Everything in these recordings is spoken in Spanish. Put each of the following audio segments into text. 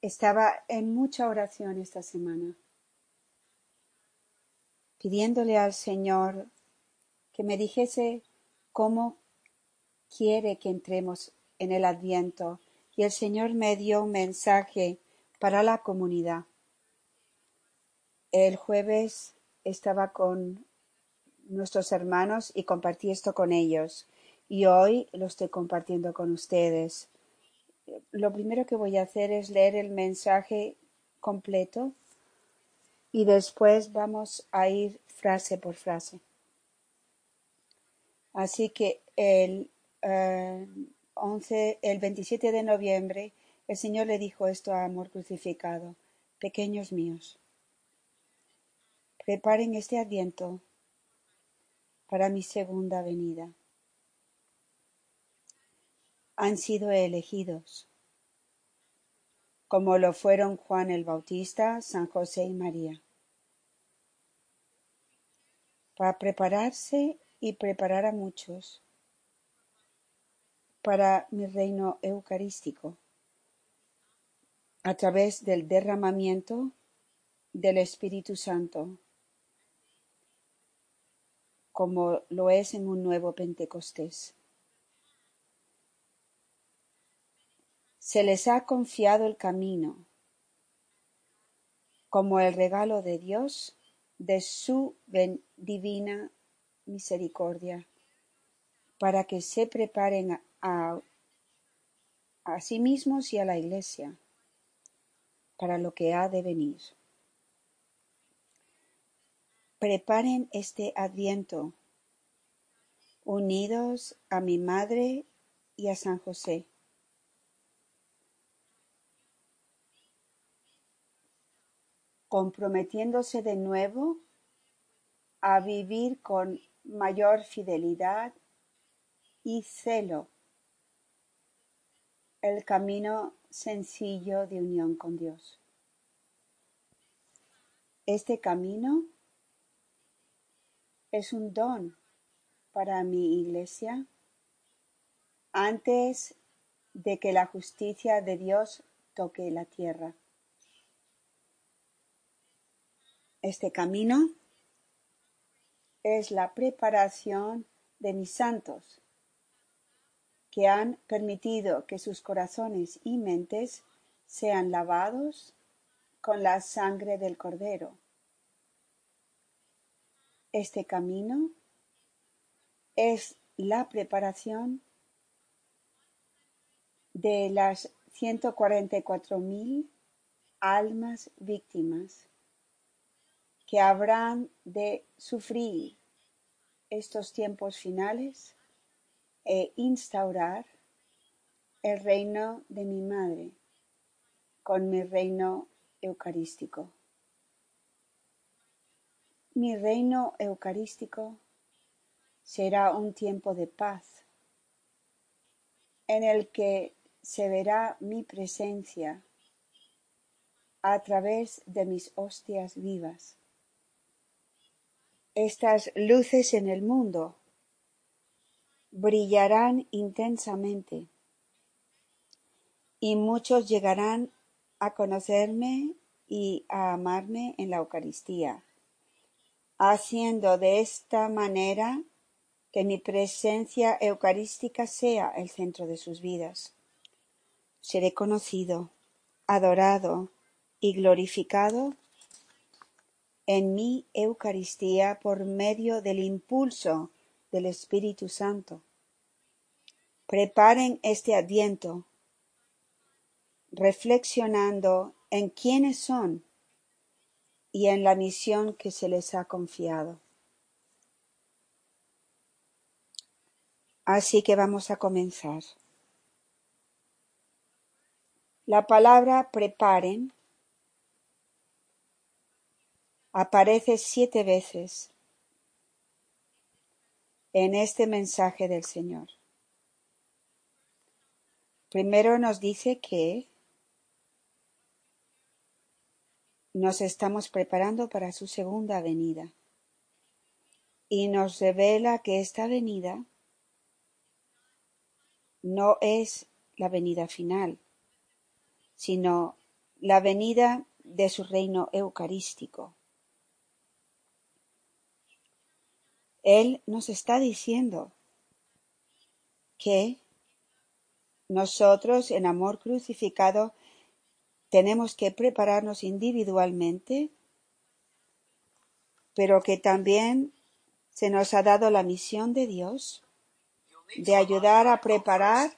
Estaba en mucha oración esta semana, pidiéndole al Señor que me dijese cómo quiere que entremos en el Adviento y el Señor me dio un mensaje para la comunidad. El jueves estaba con nuestros hermanos y compartí esto con ellos y hoy lo estoy compartiendo con ustedes. Lo primero que voy a hacer es leer el mensaje completo y después vamos a ir frase por frase. Así que el 11, el 27 de noviembre, el Señor le dijo esto a Amor Crucificado, pequeños míos, preparen este adviento para mi segunda venida. Han sido elegidos, como lo fueron Juan el Bautista, San José y María, para prepararse y preparar a muchos para mi reino eucarístico a través del derramamiento del Espíritu Santo, como lo es en un nuevo Pentecostés. Se les ha confiado el camino como el regalo de Dios de su divina misericordia, para que se preparen a, sí mismos y a la Iglesia para lo que ha de venir. Preparen este adviento unidos a mi Madre y a San José. Comprometiéndose de nuevo a vivir con mayor fidelidad y celo el camino sencillo de unión con Dios. Este camino es un don para mi iglesia antes de que la justicia de Dios toque la tierra. Este camino es la preparación de mis santos, que han permitido que sus corazones y mentes sean lavados con la sangre del Cordero. Este camino es la preparación de las 144.000 almas víctimas que habrán de sufrir estos tiempos finales e instaurar el reino de mi madre con mi reino eucarístico. Mi reino eucarístico será un tiempo de paz en el que se verá mi presencia a través de mis hostias vivas estas luces en el mundo brillarán intensamente y muchos llegarán a conocerme y a amarme en la Eucaristía, haciendo de esta manera que mi presencia eucarística sea el centro de sus vidas. Seré conocido, adorado y glorificado en mi Eucaristía por medio del impulso del Espíritu Santo. Preparen este adviento reflexionando en quiénes son y en la misión que se les ha confiado. Así que vamos a comenzar. La palabra preparen aparece siete veces en este mensaje del Señor. Primero nos dice que nos estamos preparando para su segunda venida y nos revela que esta venida no es la venida final, sino la venida de su reino eucarístico. Él nos está diciendo que nosotros en amor crucificado tenemos que prepararnos individualmente, pero que también se nos ha dado la misión de Dios de ayudar a preparar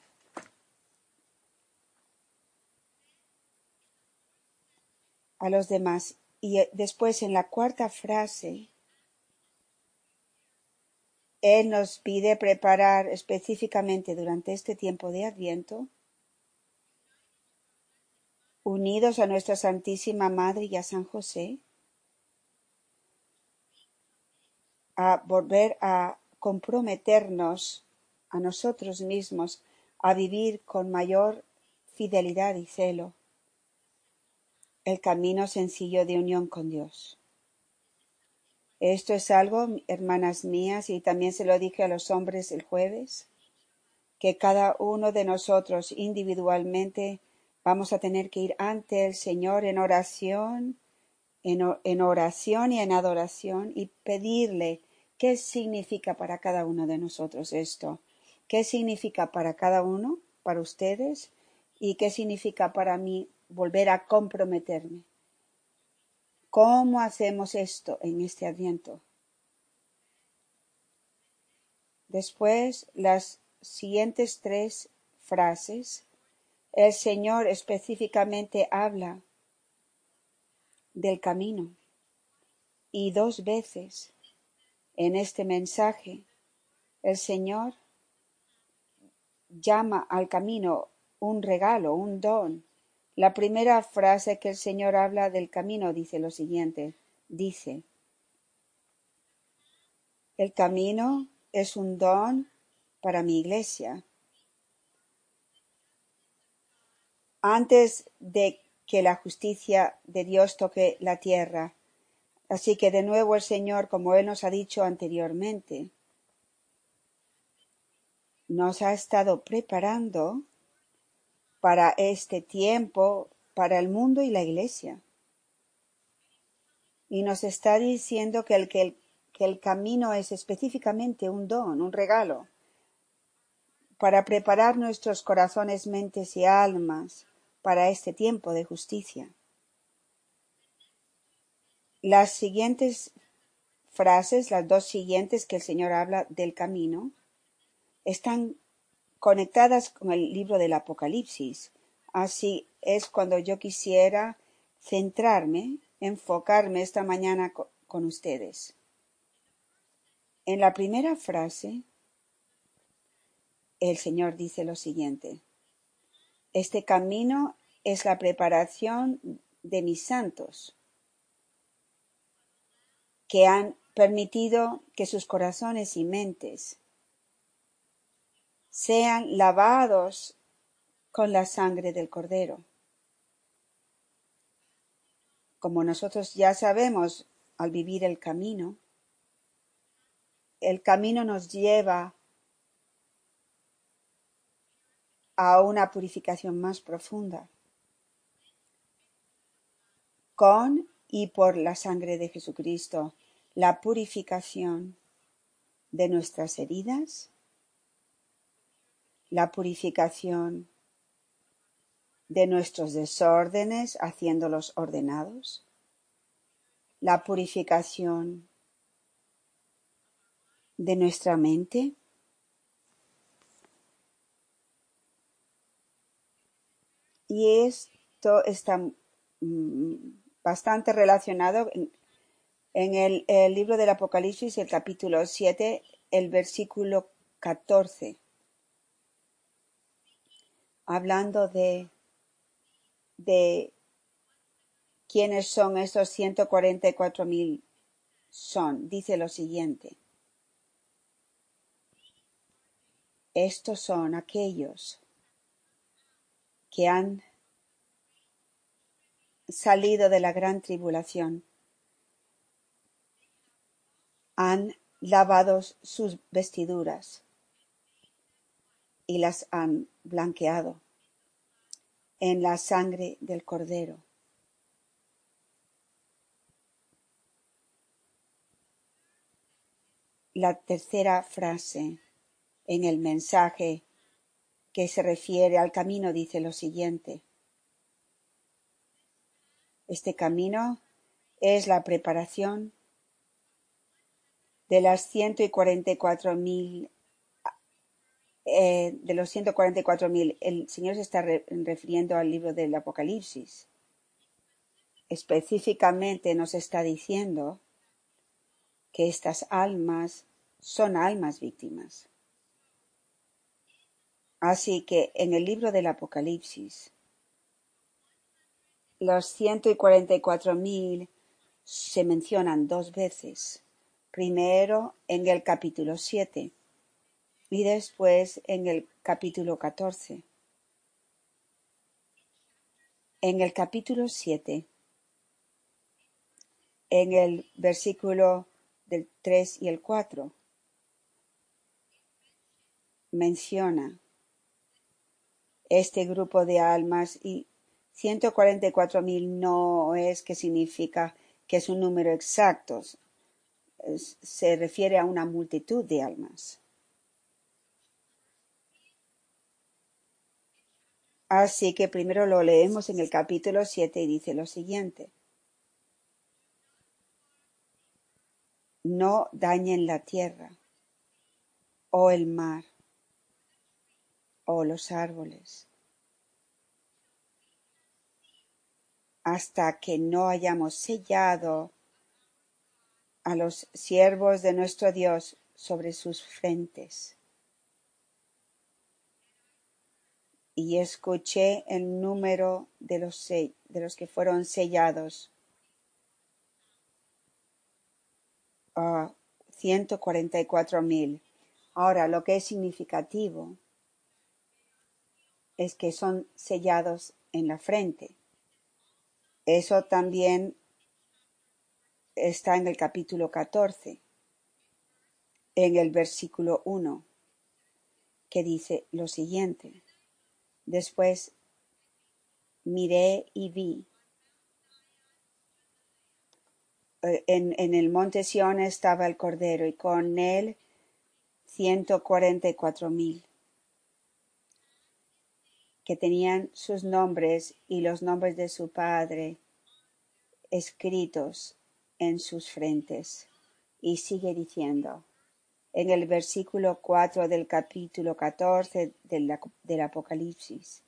a los demás. Y eh, después en la cuarta frase, Él nos pide preparar específicamente durante este tiempo de Adviento, unidos a nuestra Santísima Madre y a San José, a volver a comprometernos a nosotros mismos a vivir con mayor fidelidad y celo el camino sencillo de unión con Dios. Esto es algo, hermanas mías, y también se lo dije a los hombres el jueves, que cada uno de nosotros individualmente vamos a tener que ir ante el Señor en oración, en, oración y en adoración y pedirle qué significa para cada uno de nosotros esto, qué significa para cada uno, para ustedes, y qué significa para mí volver a comprometerme. ¿Cómo hacemos esto en este adviento? Después, las siguientes tres frases, el Señor específicamente habla del camino. Y dos veces en este mensaje, el Señor llama al camino un regalo, un don, la primera frase que el Señor habla del camino dice lo siguiente, dice, el camino es un don para mi iglesia. Antes de que la justicia de Dios toque la tierra. Así que de nuevo el Señor, como Él nos ha dicho anteriormente, nos ha estado preparando para este tiempo, para el mundo y la iglesia. Y nos está diciendo que el, que el, camino es específicamente un don, un regalo, para preparar nuestros corazones, mentes y almas para este tiempo de justicia. Las siguientes frases, las dos siguientes que el Señor habla del camino, están conectadas con el libro del Apocalipsis. Así es cuando yo quisiera centrarme, enfocarme esta mañana con ustedes. En la primera frase, el Señor dice lo siguiente. Este camino es la preparación de mis santos, que han permitido que sus corazones y mentes sean lavados con la sangre del Cordero. Como nosotros ya sabemos al vivir el camino, el camino nos lleva a una purificación más profunda con y por la sangre de Jesucristo, la purificación de nuestras heridas, la purificación de nuestros desórdenes haciéndolos ordenados, la purificación de nuestra mente, y esto está mm, bastante relacionado en, el, libro del Apocalipsis, el capítulo 7, el versículo 14 hablando de, de quiénes son esos 144 mil son, dice lo siguiente. Estos son aquellos que han salido de la gran tribulación, han lavado sus vestiduras y las han blanqueado en la sangre del cordero. La tercera frase en el mensaje que se refiere al camino dice lo siguiente. Este camino es la preparación de las 144.000 eh, de los ciento cuarenta y cuatro mil. El Señor se está re- refiriendo al libro del Apocalipsis. Específicamente nos está diciendo que estas almas son almas víctimas. Así que en el libro del Apocalipsis, los ciento y cuarenta y cuatro mil se mencionan dos veces. Primero en el capítulo 7 y después en el capítulo 14. En el capítulo 7, en el versículo del 3 y el 4, menciona este grupo de almas y 144.000 no es que significa que es un número exacto, se refiere a una multitud de almas. Así que primero lo leemos en el capítulo 7 y dice lo siguiente. No dañen la tierra, o el mar, o los árboles, hasta que no hayamos sellado a los siervos de nuestro Dios sobre sus frentes. Y escuché el número de los, de los que fueron sellados, a 144.000. Ahora, lo que es significativo es que son sellados en la frente. Eso también está en el capítulo 14, en el versículo 1, que dice lo siguiente. Después miré y vi. eh, En, en el monte Sión estaba el Cordero y con él ciento cuarenta y cuatro mil que tenían sus nombres y los nombres de su Padre escritos en sus frentes. Y sigue diciendo, en el versículo 4 del capítulo 14 del, del Apocalipsis,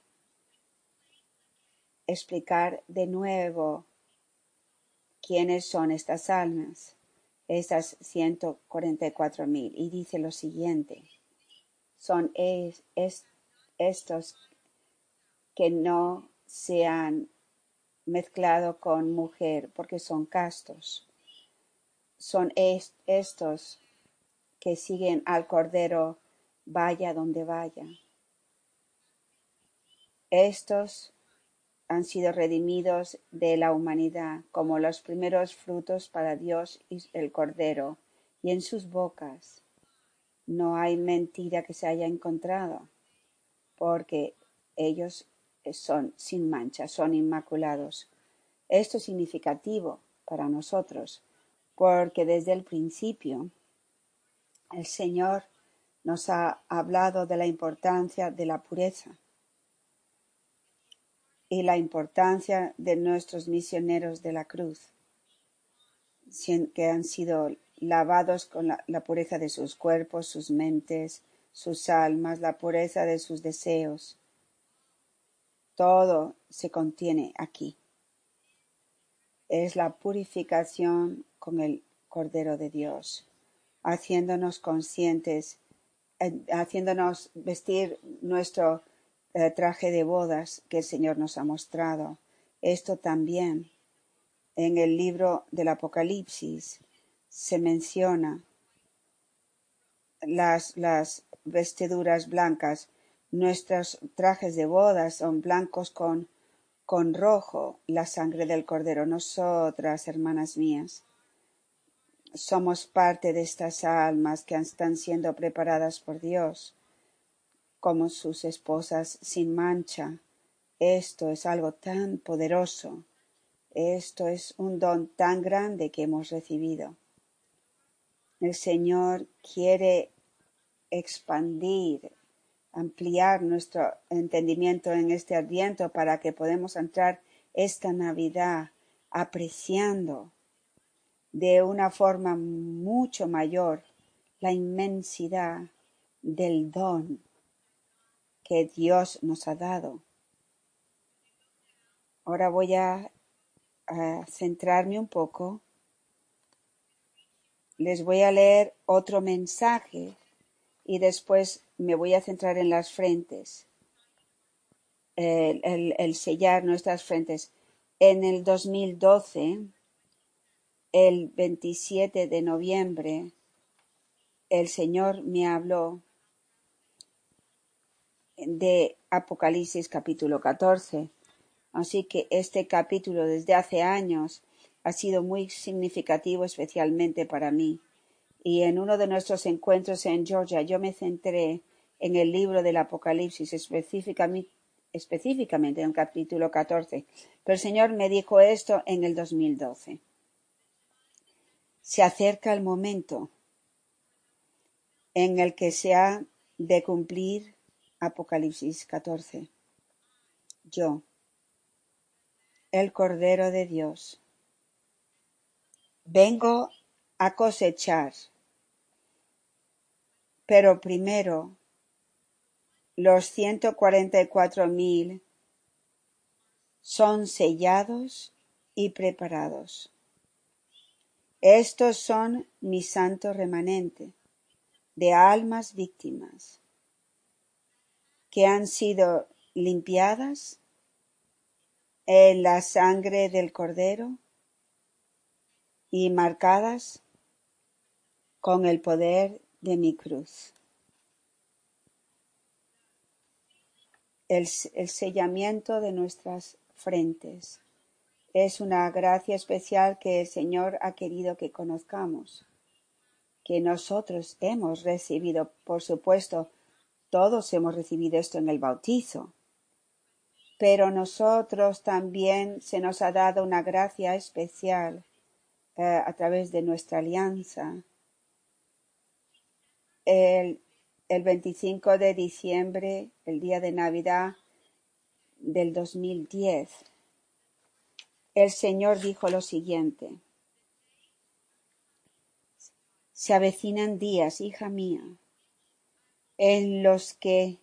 explicar de nuevo quiénes son estas almas, estas 144 mil. Y dice lo siguiente, son es- es- estos que no se han mezclado con mujer porque son castos. Son es- estos que siguen al Cordero vaya donde vaya. Estos han sido redimidos de la humanidad como los primeros frutos para Dios y el Cordero, y en sus bocas no hay mentira que se haya encontrado, porque ellos son sin mancha, son inmaculados. Esto es significativo para nosotros, porque desde el principio el Señor nos ha hablado de la importancia de la pureza y la importancia de nuestros misioneros de la cruz, que han sido lavados con la pureza de sus cuerpos, sus mentes, sus almas, la pureza de sus deseos. Todo se contiene aquí. Es la purificación con el Cordero de Dios, haciéndonos conscientes, haciéndonos vestir nuestro eh, traje de bodas que el Señor nos ha mostrado. Esto también en el libro del Apocalipsis se menciona las, las vestiduras blancas. Nuestros trajes de bodas son blancos con, con rojo, la sangre del Cordero. Nosotras, hermanas mías, somos parte de estas almas que están siendo preparadas por Dios como sus esposas sin mancha. Esto es algo tan poderoso. Esto es un don tan grande que hemos recibido. El Señor quiere expandir, ampliar nuestro entendimiento en este adviento para que podamos entrar esta Navidad apreciando de una forma mucho mayor la inmensidad del don que Dios nos ha dado. Ahora voy a, centrarme un poco. Les voy a leer otro mensaje y después me voy a centrar en las frentes, el- el sellar nuestras frentes. En el 2012, el 27 de noviembre, el Señor me habló de Apocalipsis capítulo 14. Así que este capítulo desde hace años ha sido muy significativo especialmente para mí. Y en uno de nuestros encuentros en Georgia yo me centré en el libro del Apocalipsis, específicamente, en el capítulo 14. Pero el Señor me dijo esto en el 2012. Se acerca el momento en el que se ha de cumplir Apocalipsis 14. Yo, el Cordero de Dios, vengo a cosechar, pero primero los ciento cuarenta y cuatro mil son sellados y preparados. Estos son mi santo remanente de almas víctimas que han sido limpiadas en la sangre del Cordero y marcadas con el poder de mi cruz. El, el sellamiento de nuestras frentes es una gracia especial que el Señor ha querido que conozcamos, que nosotros hemos recibido, por supuesto, todos hemos recibido esto en el bautizo, pero nosotros también se nos ha dado una gracia especial eh, a través de nuestra alianza. El, el 25 de diciembre, el día de Navidad del 2010, el Señor dijo lo siguiente. Se avecinan días, hija mía, en los que,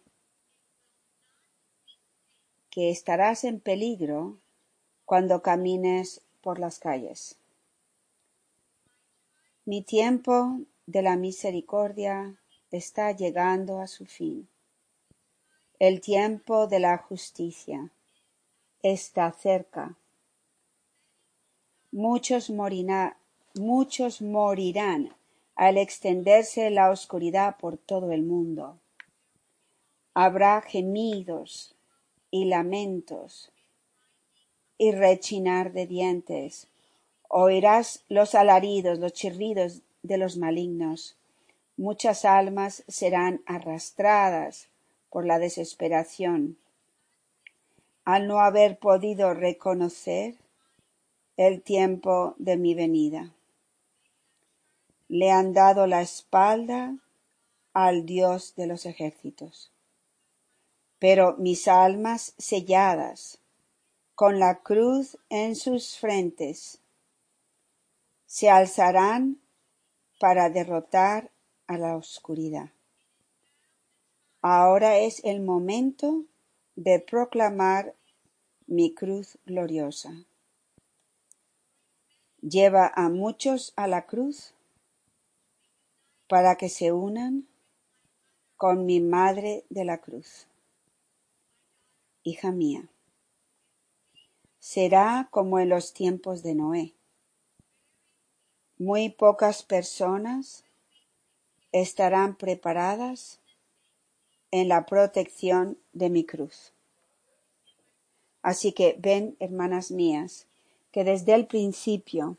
que estarás en peligro cuando camines por las calles. Mi tiempo de la misericordia está llegando a su fin. El tiempo de la justicia está cerca. Muchos, morirá- muchos morirán al extenderse la oscuridad por todo el mundo. Habrá gemidos y lamentos y rechinar de dientes. Oirás los alaridos, los chirridos de los malignos. Muchas almas serán arrastradas por la desesperación al no haber podido reconocer el tiempo de mi venida. Le han dado la espalda al Dios de los ejércitos. Pero mis almas selladas, con la cruz en sus frentes, se alzarán para derrotar a la oscuridad. Ahora es el momento de proclamar mi cruz gloriosa. Lleva a muchos a la cruz para que se unan con mi madre de la cruz. Hija mía, será como en los tiempos de Noé. Muy pocas personas estarán preparadas en la protección de mi cruz. Así que ven, hermanas mías, que desde el principio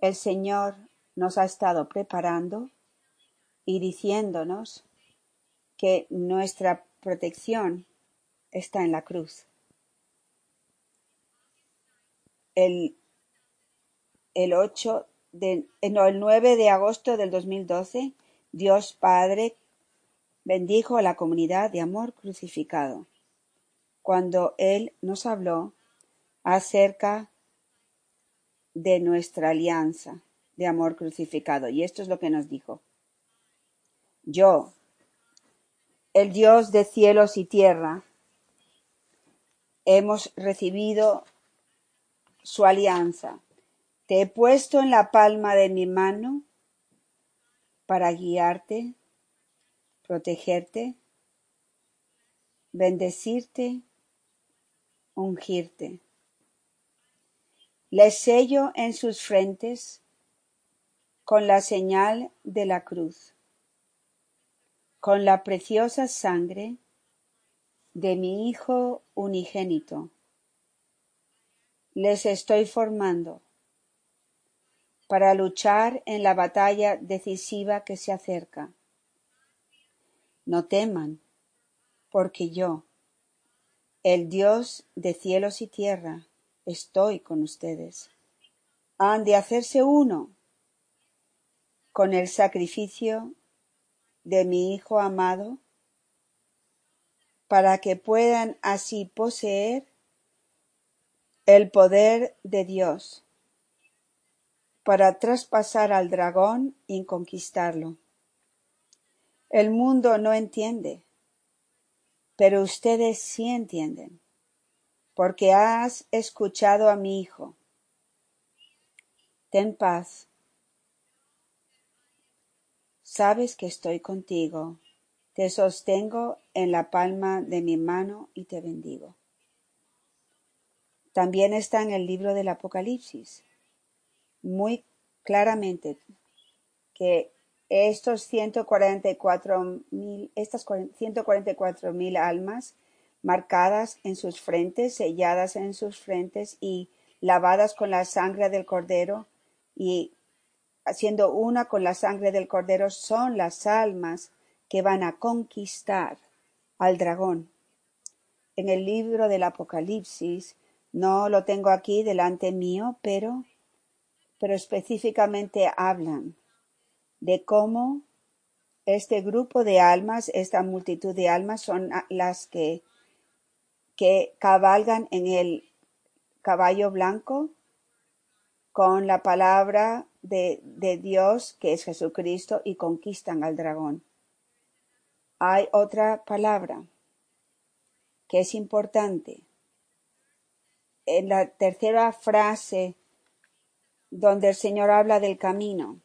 el Señor nos ha estado preparando y diciéndonos que nuestra protección está en la cruz. El, el 8 de, eh, el 9 de agosto del 2012, Dios Padre bendijo a la comunidad de amor crucificado cuando Él nos habló acerca de nuestra alianza de amor crucificado. Y esto es lo que nos dijo. Yo, el Dios de cielos y tierra, hemos recibido su alianza. Te he puesto en la palma de mi mano para guiarte, protegerte, bendecirte, ungirte. Les sello en sus frentes con la señal de la cruz, con la preciosa sangre de mi Hijo unigénito. Les estoy formando para luchar en la batalla decisiva que se acerca. No teman, porque yo, el Dios de cielos y tierra, estoy con ustedes. Han de hacerse uno con el sacrificio de mi Hijo amado, para que puedan así poseer el poder de Dios, para traspasar al dragón y conquistarlo. El mundo no entiende, pero ustedes sí entienden, porque has escuchado a mi Hijo. Ten paz Sabes que estoy contigo, te sostengo en la palma de mi mano y te bendigo. También está en el libro del Apocalipsis, muy claramente, que estos 144 mil, estas 144 mil almas marcadas en sus frentes, selladas en sus frentes y lavadas con la sangre del cordero y haciendo una con la sangre del cordero, son las almas que van a conquistar al dragón. En el libro del Apocalipsis, no lo tengo aquí delante mío, pero, pero específicamente hablan de cómo este grupo de almas, esta multitud de almas son las que, que cabalgan en el caballo blanco con la palabra de, de Dios, que es Jesucristo, y conquistan al dragón. Hay otra palabra que es importante. En la tercera frase, donde el Señor habla del camino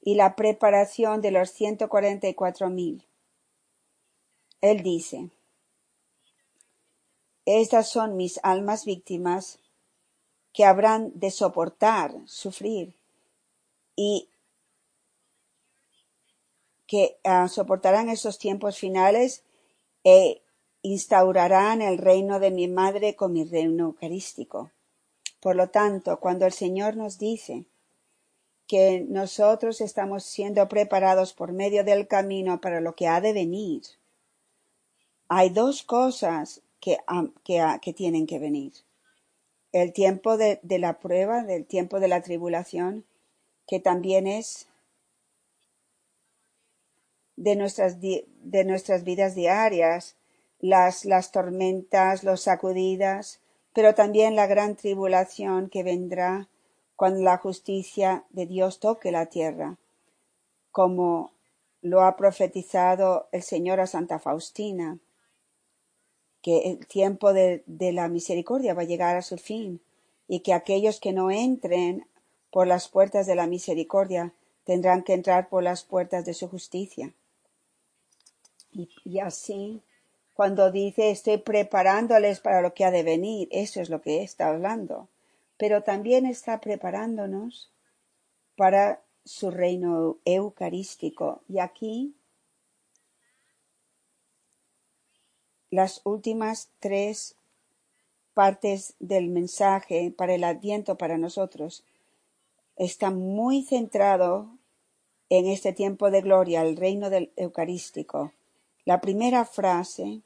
y la preparación de los 144 mil, Él dice, estas son mis almas víctimas que habrán de soportar, sufrir y que ah, soportarán esos tiempos finales e instaurarán el reino de mi madre con mi reino eucarístico. Por lo tanto, cuando el Señor nos dice que nosotros estamos siendo preparados por medio del camino para lo que ha de venir, hay dos cosas que, tienen que venir. El tiempo de, de la prueba, del tiempo de la tribulación, que también es de nuestras, de nuestras vidas diarias, las, las tormentas, los sacudidas, pero también la gran tribulación que vendrá cuando la justicia de Dios toque la tierra, como lo ha profetizado el Señor a Santa Faustina que el tiempo de, la misericordia va a llegar a su fin y que aquellos que no entren por las puertas de la misericordia tendrán que entrar por las puertas de su justicia. Y, así, cuando dice estoy preparándoles para lo que ha de venir, eso es lo que está hablando. Pero también está preparándonos para su reino eucarístico. Y aquí las últimas tres partes del mensaje para el adviento para nosotros está muy centrado en este tiempo de gloria, el reino del Eucarístico. La primera frase,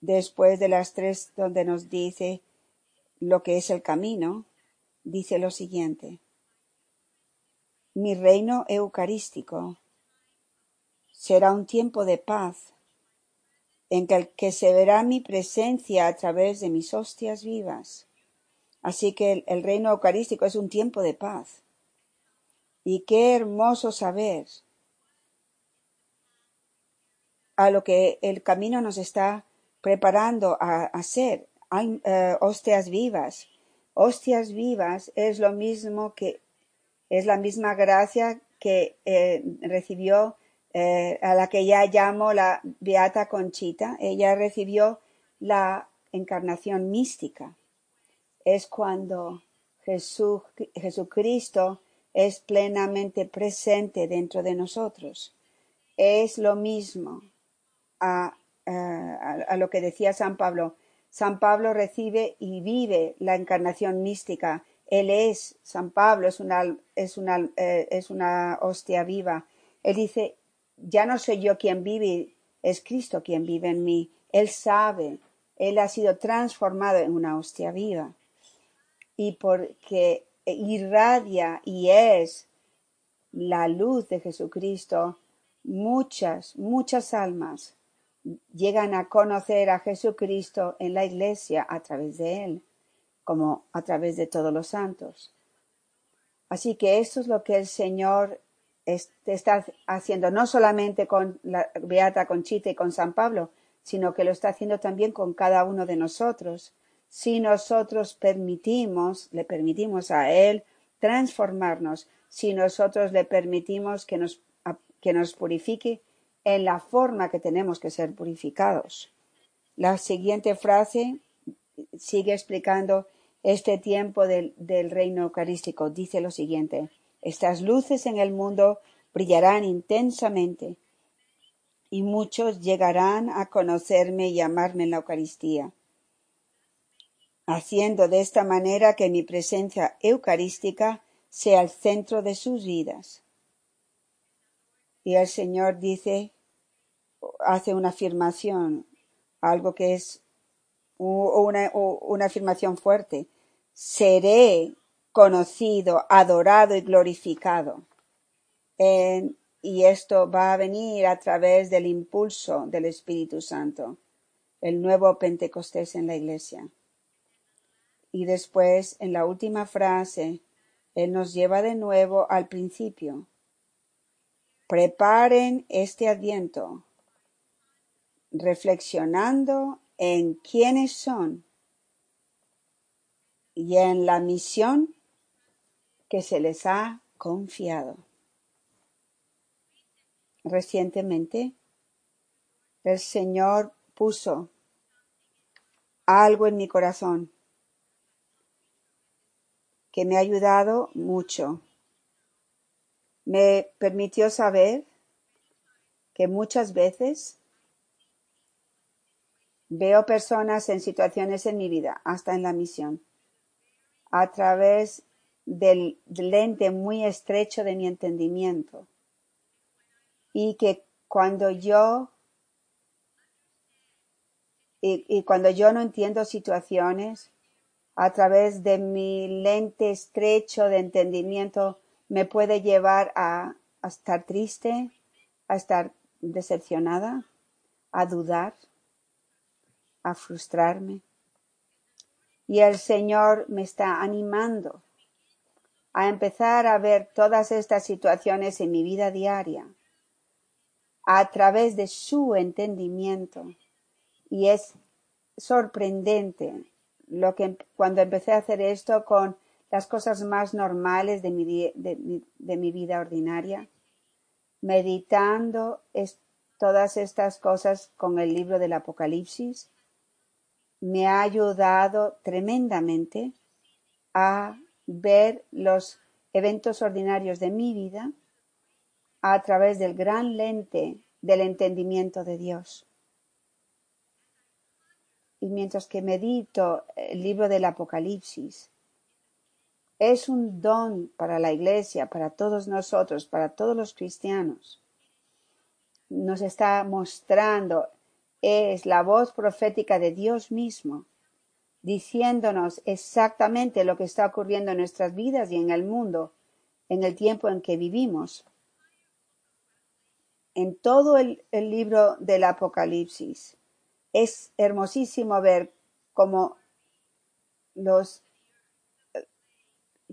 después de las tres donde nos dice lo que es el camino, dice lo siguiente. Mi reino eucarístico será un tiempo de paz en que se verá mi presencia a través de mis hostias vivas. Así que el, el reino eucarístico es un tiempo de paz. Y qué hermoso saber a lo que el camino nos está preparando a hacer. Hay, eh, hostias vivas. Hostias vivas es lo mismo que es la misma gracia que eh, recibió eh, a la que ya llamo la Beata Conchita. Ella recibió la encarnación mística. Es cuando Jesús, Jesucristo es plenamente presente dentro de nosotros. Es lo mismo a, a, a lo que decía San Pablo. San Pablo recibe y vive la encarnación mística. Él es, San Pablo es una, es una, eh, es una hostia viva. Él dice, ya no soy yo quien vive, es Cristo quien vive en mí. Él sabe, Él ha sido transformado en una hostia viva. Y porque irradia y es la luz de Jesucristo, muchas, muchas almas llegan a conocer a Jesucristo en la iglesia a través de Él, como a través de todos los santos. Así que esto es lo que el Señor está haciendo, no solamente con la Beata Conchita y con San Pablo, sino que lo está haciendo también con cada uno de nosotros. Si nosotros permitimos, le permitimos a Él transformarnos, si nosotros le permitimos que nos, que nos purifique en la forma que tenemos que ser purificados. La siguiente frase sigue explicando este tiempo del, del, reino eucarístico. Dice lo siguiente, estas luces en el mundo brillarán intensamente y muchos llegarán a conocerme y amarme en la Eucaristía, haciendo de esta manera que mi presencia eucarística sea el centro de sus vidas. Y el Señor dice hace una afirmación, algo que es una, una afirmación fuerte. Seré conocido, adorado y glorificado. Y esto va a venir a través del impulso del Espíritu Santo, el nuevo Pentecostés en la iglesia. Y después, en la última frase, Él nos lleva de nuevo al principio. Preparen este adviento reflexionando en quiénes son y en la misión que se les ha confiado. Recientemente, el Señor puso algo en mi corazón que me ha ayudado mucho. Me permitió saber que muchas veces Veo personas en situaciones en mi vida, hasta en la misión, a través del lente muy estrecho de mi entendimiento. Y que cuando yo y, cuando yo no entiendo situaciones, a través de mi lente estrecho de entendimiento, me puede llevar a, a estar triste, a estar decepcionada, a dudar a frustrarme. Y el Señor me está animando a empezar a ver todas estas situaciones en mi vida diaria a través de su entendimiento. Y es sorprendente lo que cuando empecé a hacer esto con las cosas más normales de mi, de, vida ordinaria, meditando todas estas cosas con el libro del Apocalipsis, me ha ayudado tremendamente a ver los eventos ordinarios de mi vida a través del gran lente del entendimiento de Dios. Y mientras que medito el libro del Apocalipsis, es un don para la Iglesia, para todos nosotros, para todos los cristianos. Nos está mostrando es la voz profética de Dios mismo, diciéndonos exactamente lo que está ocurriendo en nuestras vidas y en el mundo, en el tiempo en que vivimos. En todo el, libro del Apocalipsis es hermosísimo ver cómo los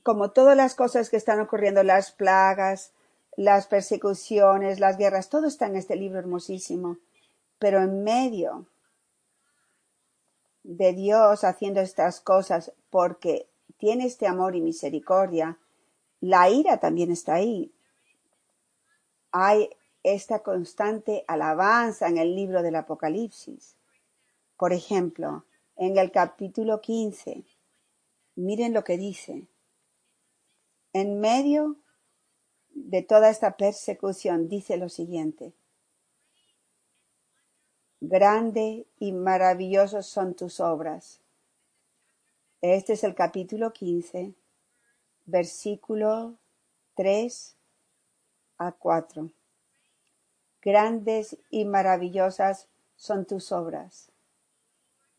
como todas las cosas que están ocurriendo, las plagas, las persecuciones, las guerras, todo está en este libro hermosísimo. Pero en medio de Dios haciendo estas cosas porque tiene este amor y misericordia, la ira también está ahí. Hay esta constante alabanza en el libro del Apocalipsis. Por ejemplo, en el capítulo 15, miren lo que dice. En medio de toda esta persecución dice lo siguiente. Grande y maravillosos son tus obras. Este es el capítulo 15, versículo 3 a 4. Grandes y maravillosas son tus obras.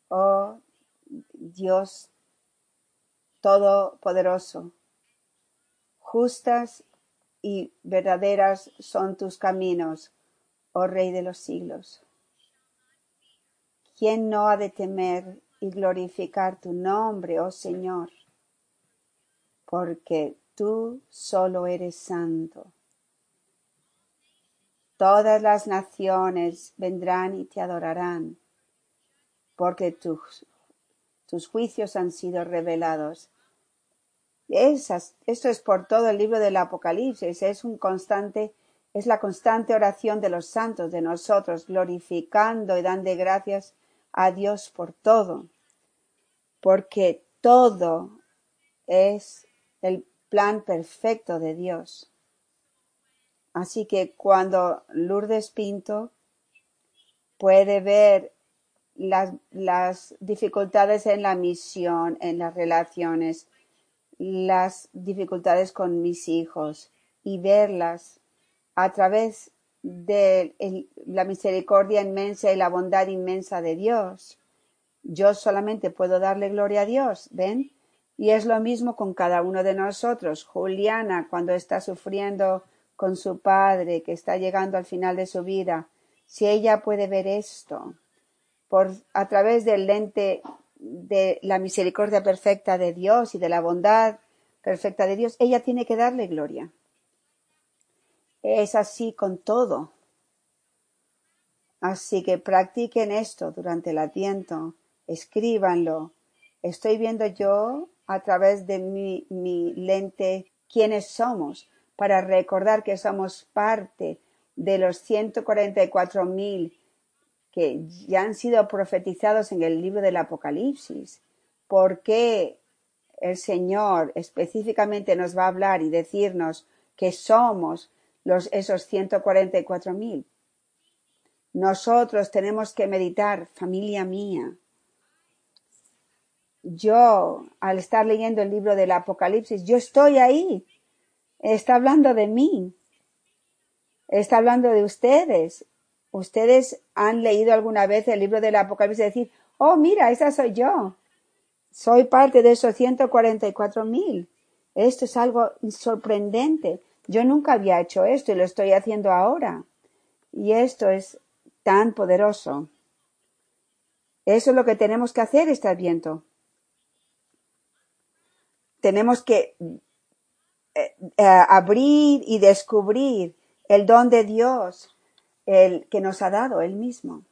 Oh Dios Todopoderoso, justas y verdaderas son tus caminos, oh Rey de los siglos. ¿Quién no ha de temer y glorificar tu nombre, oh Señor? Porque tú solo eres santo. Todas las naciones vendrán y te adorarán, porque tus, tus juicios han sido revelados. Esas, esto es por todo el libro del Apocalipsis, es un constante, es la constante oración de los santos, de nosotros, glorificando y dando gracias a Dios por todo, porque todo es el plan perfecto de Dios. Así que cuando Lourdes Pinto puede ver las, las dificultades en la misión, en las relaciones, las dificultades con mis hijos y verlas a través de la misericordia inmensa y la bondad inmensa de Dios. Yo solamente puedo darle gloria a Dios, ¿ven? Y es lo mismo con cada uno de nosotros. Juliana, cuando está sufriendo con su padre, que está llegando al final de su vida, si ella puede ver esto por a través del lente de la misericordia perfecta de Dios y de la bondad perfecta de Dios, ella tiene que darle gloria. Es así con todo. Así que practiquen esto durante el Adviento, escríbanlo. Estoy viendo yo a través de mi, mi lente quiénes somos para recordar que somos parte de los 144 mil que ya han sido profetizados en el libro del Apocalipsis. ¿Por qué el Señor específicamente nos va a hablar y decirnos que somos los, esos 144 mil. Nosotros tenemos que meditar, familia mía. Yo, al estar leyendo el libro del Apocalipsis, yo estoy ahí. Está hablando de mí. Está hablando de ustedes. Ustedes han leído alguna vez el libro del Apocalipsis y decir, oh, mira, esa soy yo. Soy parte de esos 144 mil. Esto es algo sorprendente. Yo nunca había hecho esto y lo estoy haciendo ahora. Y esto es tan poderoso. Eso es lo que tenemos que hacer este viento. Tenemos que eh, eh, abrir y descubrir el don de Dios, el que nos ha dado Él mismo.